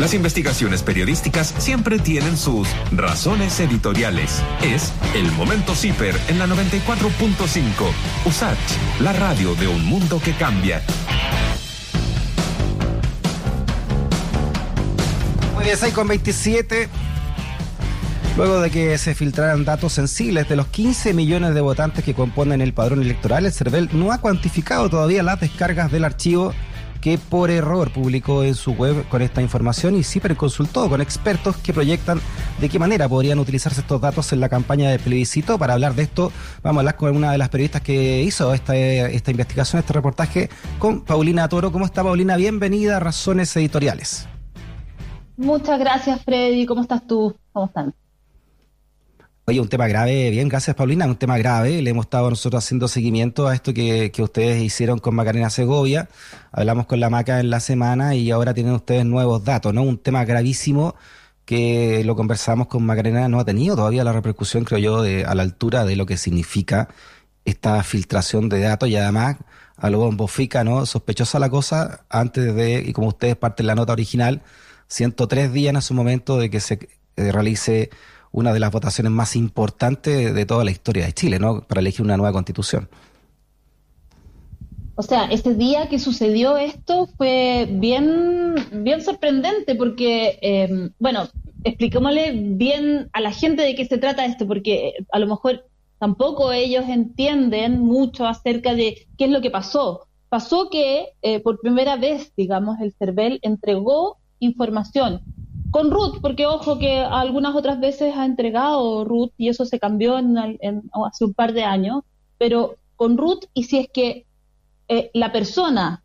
Las investigaciones periodísticas siempre tienen sus razones editoriales. Es el momento CIPER en la 94.5. USACH, la radio de un mundo que cambia. Muy bien, 6 con 27. Luego de que se filtraran datos sensibles de los 15 millones de votantes que componen el padrón electoral, el CERVEL no ha cuantificado todavía las descargas del archivo que por error publicó en su web con esta información y CIPER consultó con expertos que proyectan de qué manera podrían utilizarse estos datos en la campaña de plebiscito. Para hablar de esto, vamos a hablar con una de las periodistas que hizo esta, esta investigación, este reportaje, con Paulina Toro. ¿Cómo está Paulina? Bienvenida a Razones Editoriales. Muchas gracias, Freddy. ¿Cómo estás tú? ¿Cómo están? Oye, un tema grave, bien, gracias Paulina, un tema grave. Le hemos estado nosotros haciendo seguimiento a esto que, ustedes hicieron con Macarena Segovia. Hablamos con la Maca en la semana y ahora tienen ustedes nuevos datos, ¿no? Un tema gravísimo que lo conversamos con Macarena, no ha tenido todavía la repercusión, creo yo, de, a la altura de lo que significa esta filtración de datos y además a lo bombofica, ¿no? Sospechosa la cosa antes de, y como ustedes parten la nota original, 103 días en su momento de que se eh, realice una de las votaciones más importantes de toda la historia de Chile, ¿no? Para elegir una nueva constitución. O sea, ese día que sucedió esto fue bien, bien sorprendente porque, em, bueno, expliquémosle bien a la gente de qué se trata esto, porque a lo mejor tampoco ellos entienden mucho acerca de qué es lo que pasó. Pasó que eh, por primera vez, digamos, el CERVEL entregó información con Ruth, porque ojo que algunas otras veces ha entregado Ruth y eso se cambió en, hace un par de años, pero con Ruth y si es que eh, la persona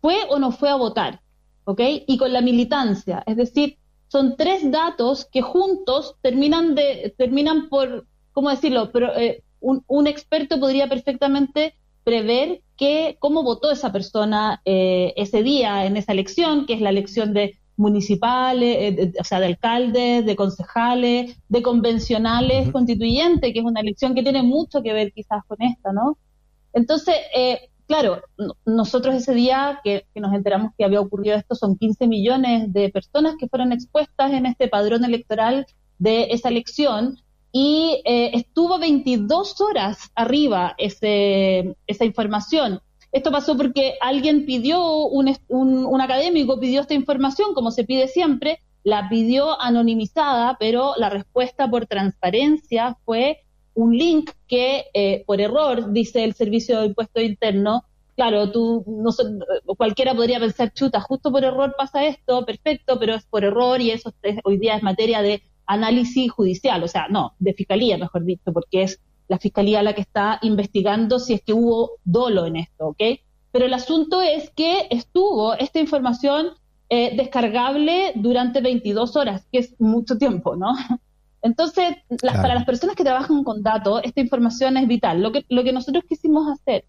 fue o no fue a votar, ¿ok? Y con la militancia, es decir, son tres datos que juntos terminan de terminan por, ¿cómo decirlo? Pero eh, un, experto podría perfectamente prever que cómo votó esa persona eh, ese día en esa elección, que es la elección de municipales, eh, o sea, de alcaldes, de concejales, de convencionales constituyentes, que es una elección que tiene mucho que ver quizás con esta, ¿no? Entonces, eh, claro, nosotros ese día que, nos enteramos que había ocurrido esto, son 15 millones de personas que fueron expuestas en este padrón electoral de esa elección y eh, estuvo 22 horas arriba ese, esa información. Esto pasó porque alguien pidió, un, un, académico pidió esta información, como se pide siempre, la pidió anonimizada, pero la respuesta por transparencia fue un link que eh, por error, dice el Servicio de Impuesto Interno, claro, tú, no, cualquiera podría pensar, chuta, justo por error pasa esto, perfecto, pero es por error y eso hoy día es materia de análisis judicial, o sea, no, de fiscalía, mejor dicho, porque es la fiscalía la que está investigando si es que hubo dolo en esto, ¿ok? Pero el asunto es que estuvo esta información eh, descargable durante 22 horas, que es mucho tiempo, ¿no? Entonces, para las personas que trabajan con datos, esta información es vital. Lo que, lo que nosotros quisimos hacer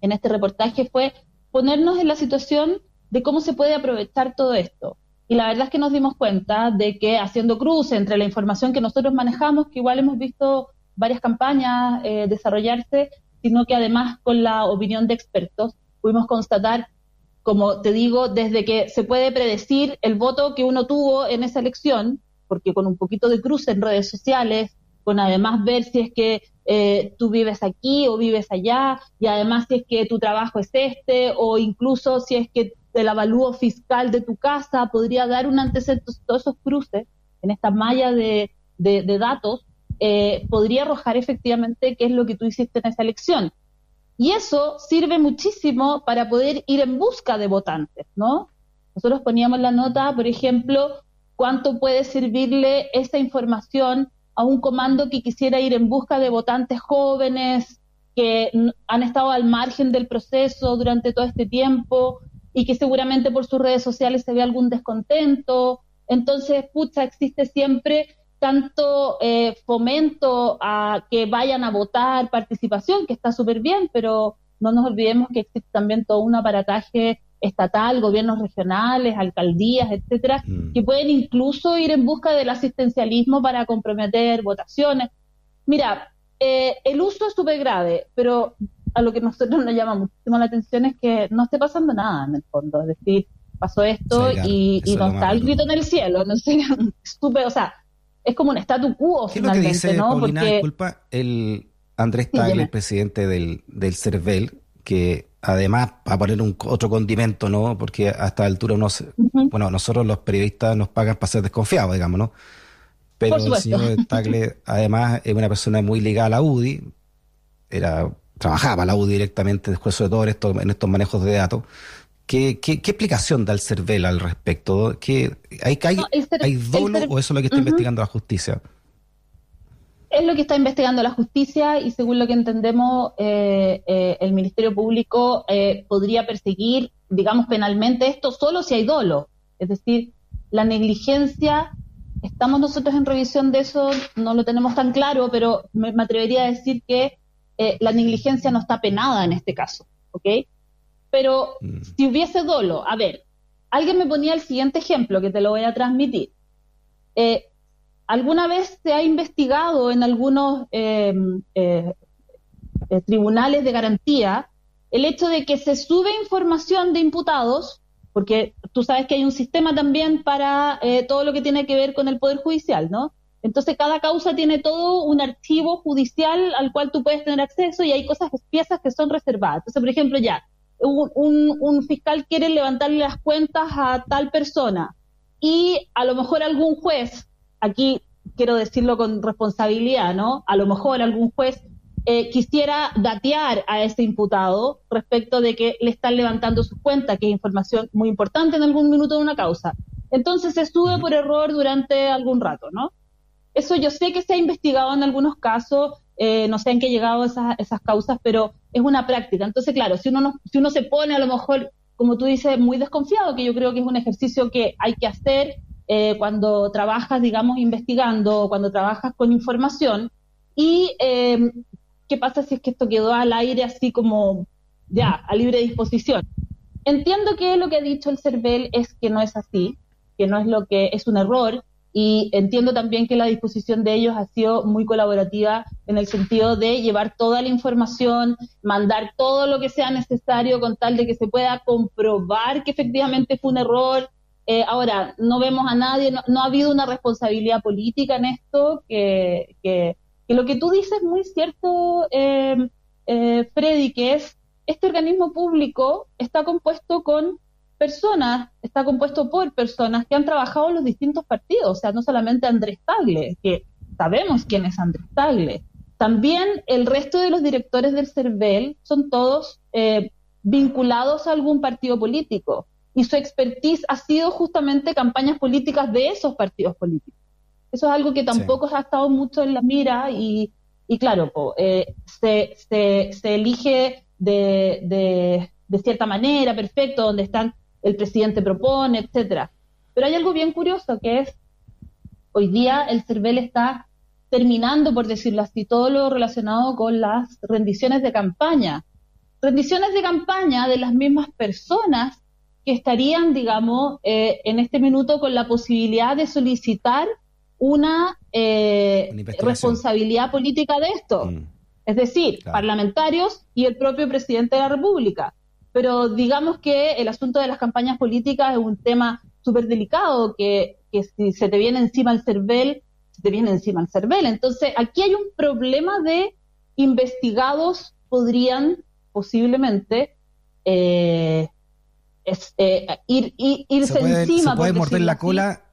en este reportaje fue ponernos en la situación de cómo se puede aprovechar todo esto. Y la verdad es que nos dimos cuenta de que haciendo cruce entre la información que nosotros manejamos, que igual hemos visto varias campañas eh, desarrollarse, sino que además con la opinión de expertos pudimos constatar, como te digo, desde que se puede predecir el voto que uno tuvo en esa elección, porque con un poquito de cruce en redes sociales, con además ver si es que eh, tú vives aquí o vives allá, y además si es que tu trabajo es este, o incluso si es que el avalúo fiscal de tu casa podría dar un antecedente, todos esos cruces en esta malla de, de datos eh, podría arrojar efectivamente qué es lo que tú hiciste en esa elección. Y eso sirve muchísimo para poder ir en busca de votantes, ¿no? Nosotros poníamos la nota, por ejemplo, cuánto puede servirle esa información a un comando que quisiera ir en busca de votantes jóvenes que han estado al margen del proceso durante todo este tiempo y que seguramente por sus redes sociales se ve algún descontento. Entonces, pucha, existe siempre tanto eh, fomento a que vayan a votar, participación, que está súper bien, pero no nos olvidemos que existe también todo un aparataje estatal, gobiernos regionales, alcaldías, etcétera, mm. que pueden incluso ir en busca del asistencialismo para comprometer votaciones. Mira, eh, el uso es súper grave, pero a lo que nosotros nos llama muchísimo la atención es que no esté pasando nada en el fondo. Es decir, pasó esto y, no está el grito en el cielo, no sé, o sea, es como un statu quo ¿Qué finalmente, es lo que dice, ¿no? Paulina, disculpa, el Andrés Tagle, el presidente del, del CERVEL, que además va a poner un, otro condimento, ¿no? Porque a esta altura uno bueno, nosotros los periodistas nos pagan para ser desconfiados, digamos, ¿no? Pero el señor Tagle además es una persona muy ligada a la UDI, era trabajaba la UDI directamente después de todo esto, en estos manejos de datos. ¿Qué, qué, explicación da el CERVEL al respecto? ¿Qué, ¿Hay, hay, hay dolo o eso es lo que está investigando la justicia? Es lo que está investigando la justicia y según lo que entendemos, eh, eh, el Ministerio Público eh, podría perseguir, digamos, penalmente esto solo si hay dolo. Es decir, la negligencia, estamos nosotros en revisión de eso, no lo tenemos tan claro, pero me, me atrevería a decir que la negligencia no está penada en este caso, ¿ok? Pero mm. si hubiese dolo, a ver, alguien me ponía el siguiente ejemplo que te lo voy a transmitir. Eh, ¿Alguna vez se ha investigado en algunos eh, eh, tribunales de garantía el hecho de que se sube información de imputados, porque tú sabes que hay un sistema también para todo lo que tiene que ver con el Poder Judicial, ¿no? Entonces cada causa tiene todo un archivo judicial al cual tú puedes tener acceso y hay cosas, piezas que son reservadas. Entonces, por ejemplo, ya, un, fiscal quiere levantarle las cuentas a tal persona y a lo mejor algún juez, aquí quiero decirlo con responsabilidad, ¿no? A lo mejor algún juez eh, quisiera datear a ese imputado respecto de que le están levantando sus cuentas, que es información muy importante en algún minuto de una causa. Entonces se sube por error durante algún rato, ¿no? Eso yo sé que se ha investigado en algunos casos, eh, no sé en qué llegado esas, esas causas, pero es una práctica. Entonces, claro, si uno, no, si uno se pone a lo mejor, como tú dices, muy desconfiado, que yo creo que es un ejercicio que hay que hacer eh, cuando trabajas, digamos, investigando, cuando trabajas con información, y eh, qué pasa si es que esto quedó al aire así como ya, a libre disposición. Entiendo que lo que ha dicho el CERVEL es que no es así, que no es lo que es un error, y entiendo también que la disposición de ellos ha sido muy colaborativa en el sentido de llevar toda la información, mandar todo lo que sea necesario con tal de que se pueda comprobar que efectivamente fue un error. Eh, ahora, no vemos a nadie, no, ha habido una responsabilidad política en esto, que, que, lo que tú dices es muy cierto, eh, eh, Freddy, que es, este organismo público está compuesto con personas, está compuesto por personas que han trabajado en los distintos partidos, o sea, no solamente Andrés Tagle, que sabemos quién es Andrés Tagle, también el resto de los directores del CERVEL son todos eh, vinculados a algún partido político. Y su expertise ha sido justamente campañas políticas de esos partidos políticos. Eso es algo que tampoco ha estado mucho en la mira y, claro, eh, se, se, elige de, de, de, cierta manera, perfecto, donde están el presidente propone, etcétera. Pero hay algo bien curioso que es, hoy día el CERVEL está terminando, por decirlo así, todo lo relacionado con las rendiciones de campaña. Rendiciones de campaña de las mismas personas que estarían, digamos, eh, en este minuto con la posibilidad de solicitar una, eh, responsabilidad política de esto. Mm. Es decir, parlamentarios y el propio presidente de la República pero digamos que el asunto de las campañas políticas es un tema súper delicado, que, si se te viene encima el CERVEL, se te viene encima el CERVEL. Entonces, aquí hay un problema de investigados podrían posiblemente eh, eh, ir, irse encima. Se puede morder la cola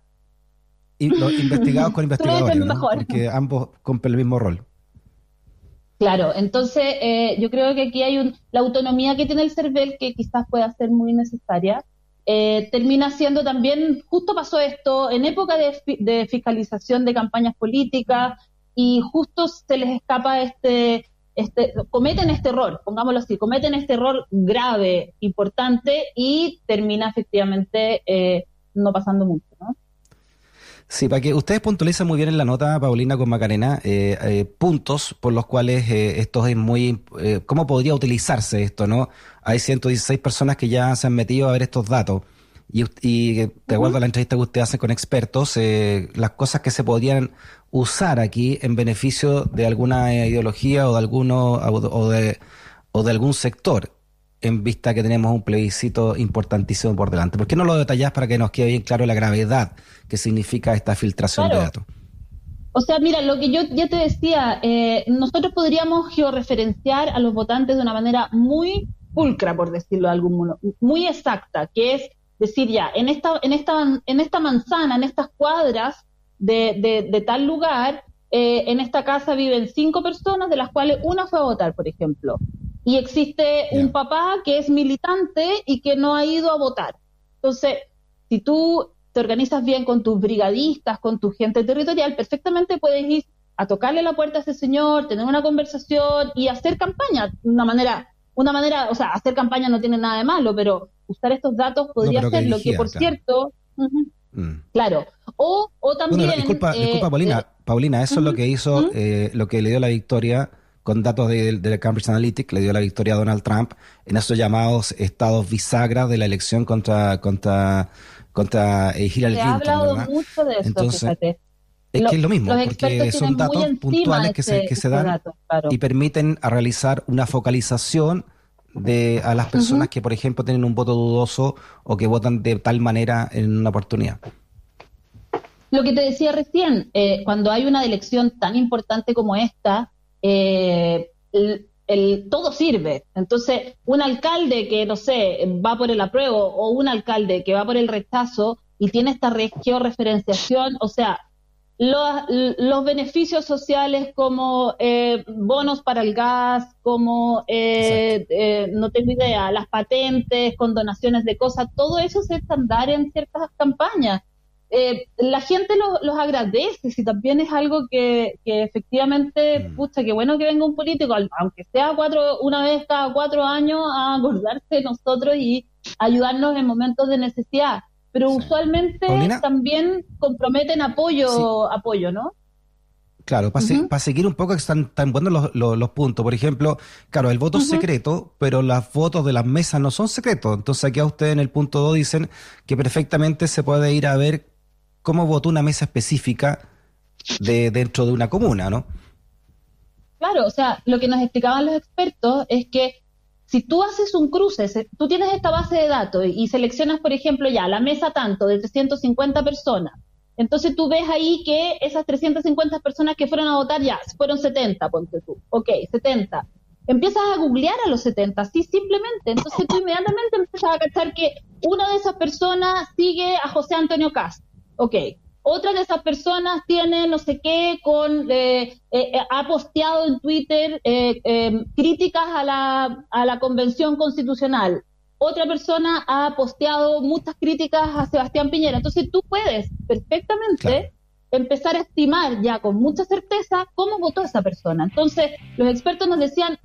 y los investigados con investigadores, porque ambos cumplen el mismo rol. Claro, entonces eh, yo creo que aquí hay un, la autonomía que tiene el CERVEL, que quizás pueda ser muy necesaria, eh, termina siendo también, justo pasó esto, en época de, fiscalización de campañas políticas, y justo se les escapa este, este, cometen este error, pongámoslo así, cometen este error grave, importante, y termina efectivamente eh, no pasando mucho, ¿no? Sí, para que ustedes puntualicen muy bien en la nota, Paulina con Macarena, eh, eh, puntos por los cuales eh, esto es muy... ¿Cómo podría utilizarse esto, no? Hay 116 personas que ya se han metido a ver estos datos. Y, y de acuerdo a la entrevista que usted hace con expertos, las cosas que se podrían usar aquí en beneficio de alguna ideología o de alguno o de, o de algún sector. En vista que tenemos un plebiscito importantísimo por delante? ¿Por qué no lo detallas para que nos quede bien claro la gravedad que significa esta filtración de datos? O sea, mira, lo que yo ya te decía, eh, nosotros podríamos georreferenciar a los votantes de una manera muy pulcra, por decirlo de algún modo, muy exacta, que es decir, ya, en esta, en esta, en esta manzana, en estas cuadras de, de, tal lugar, eh, en esta casa viven cinco personas, de las cuales una fue a votar, por ejemplo. Y existe un papá que es militante y que no ha ido a votar. Entonces, si tú te organizas bien con tus brigadistas, con tu gente territorial, perfectamente puedes ir a tocarle la puerta a ese señor, tener una conversación y hacer campaña. De una manera, una manera, o sea, hacer campaña no tiene nada de malo, pero usar estos datos podría ser lo que, por cierto, mm. claro, o, o también... disculpa, disculpa, eh, Paulina, eh, Paulina, eso es lo que hizo, eh, lo que le dio la victoria con datos de, de, Cambridge Analytica, le dio la victoria a Donald Trump en esos llamados estados bisagra de la elección contra, contra contra eh, Hillary Clinton. ha hablado mucho de eso, Entonces, fíjate. Es que es lo mismo, porque son datos puntuales que se, que se dan y permiten a realizar una focalización de a las personas que, por ejemplo, tienen un voto dudoso o que votan de tal manera en una oportunidad. Lo que te decía recién, eh, cuando hay una elección tan importante como esta, eh, el, todo sirve. Entonces, un alcalde que, no sé, va por el apruebo o un alcalde que va por el rechazo y tiene esta georreferenciación, o sea, los, los beneficios sociales como eh, bonos para el gas, como, eh, eh, no tengo idea, las patentes con donaciones de cosas, todo eso se estándar en ciertas campañas. Eh, la gente los agradece, si también es algo que, efectivamente, mm. pucha, qué bueno que venga un político, aunque sea cuatro, una vez cada cuatro años, a acordarse de nosotros y ayudarnos en momentos de necesidad. Pero usualmente también comprometen apoyo, apoyo, ¿no? Claro, para, seguir un poco, están tan buenos los, puntos. Por ejemplo, claro, el voto es secreto, pero las fotos de las mesas no son secretos. Entonces aquí a ustedes en el punto 2 dicen que perfectamente se puede ir a ver cómo votó una mesa específica de dentro de una comuna, ¿no? Claro, o sea, lo que nos explicaban los expertos es que si tú haces un cruce, tú tienes esta base de datos y seleccionas, por ejemplo, ya la mesa tanto de 350 personas, entonces tú ves ahí que esas 350 personas que fueron a votar ya fueron 70, ponte tú. Ok, 70. Empiezas a googlear a los 70, sí, simplemente. Entonces tú inmediatamente empiezas a cachar que una de esas personas sigue a José Antonio Castro ok, otra de esas personas tiene no sé qué con eh, eh, eh, ha posteado en Twitter críticas a la, a la convención constitucional. Otra persona ha posteado muchas críticas a Sebastián Piñera. Entonces tú puedes perfectamente empezar a estimar ya con mucha certeza cómo votó esa persona. Entonces los expertos nos decían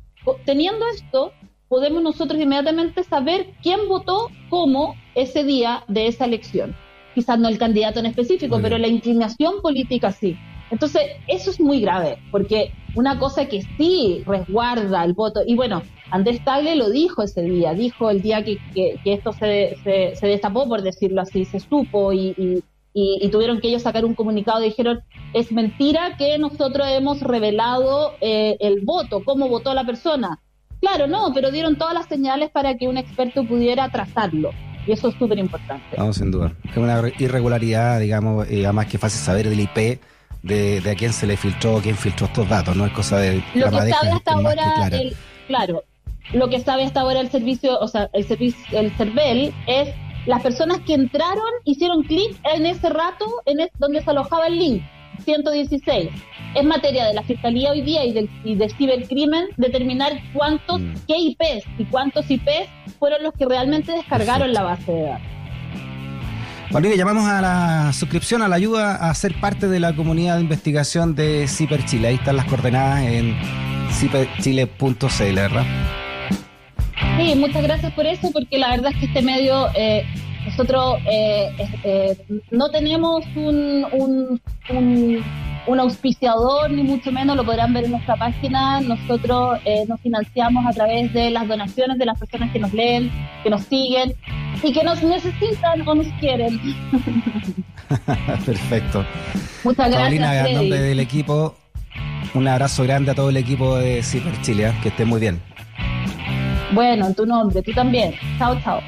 teniendo esto podemos nosotros inmediatamente saber quién votó cómo ese día de esa elección quizás no el candidato en específico, pero la inclinación política sí. Entonces, eso es muy grave, porque una cosa que sí resguarda el voto, y bueno, Andrés Tagle lo dijo ese día, dijo el día que, que, esto se, se, destapó, por decirlo así, se supo y, y, tuvieron que ellos sacar un comunicado, dijeron, es mentira que nosotros hemos revelado eh, el voto, cómo votó la persona. Claro, no, pero dieron todas las señales para que un experto pudiera trazarlo. Y eso es súper importante. No, sin duda. Es una irregularidad, digamos, y además que fácil saber del IP de, de, a quién se le filtró, quién filtró estos datos, no es cosa de... Lo que sabe hasta ahora, el, claro, lo que sabe hasta ahora el servicio, o sea, el servicio, el CERVEL es las personas que entraron, hicieron clic en ese rato en donde se alojaba el link, 116 es materia de la Fiscalía hoy día y del, y cibercrimen determinar cuántos, mm. qué IPs y cuántos IPs fueron los que realmente descargaron la base de datos. Valeria, llamamos a la suscripción, a la ayuda a ser parte de la comunidad de investigación de Ciper Chile. Ahí están las coordenadas en ciperchile.cl, ¿verdad? Sí, muchas gracias por eso, porque la verdad es que este medio, eh, nosotros eh, eh, no tenemos un, un un auspiciador, ni mucho menos, lo podrán ver en nuestra página. Nosotros eh, nos financiamos a través de las donaciones de las personas que nos leen, que nos siguen y que nos necesitan o nos quieren. Perfecto. Muchas gracias. Paulina, en nombre del equipo, un abrazo grande a todo el equipo de Ciper Chile, que esté muy bien. Bueno, en tu nombre, tú también. Chao, chao.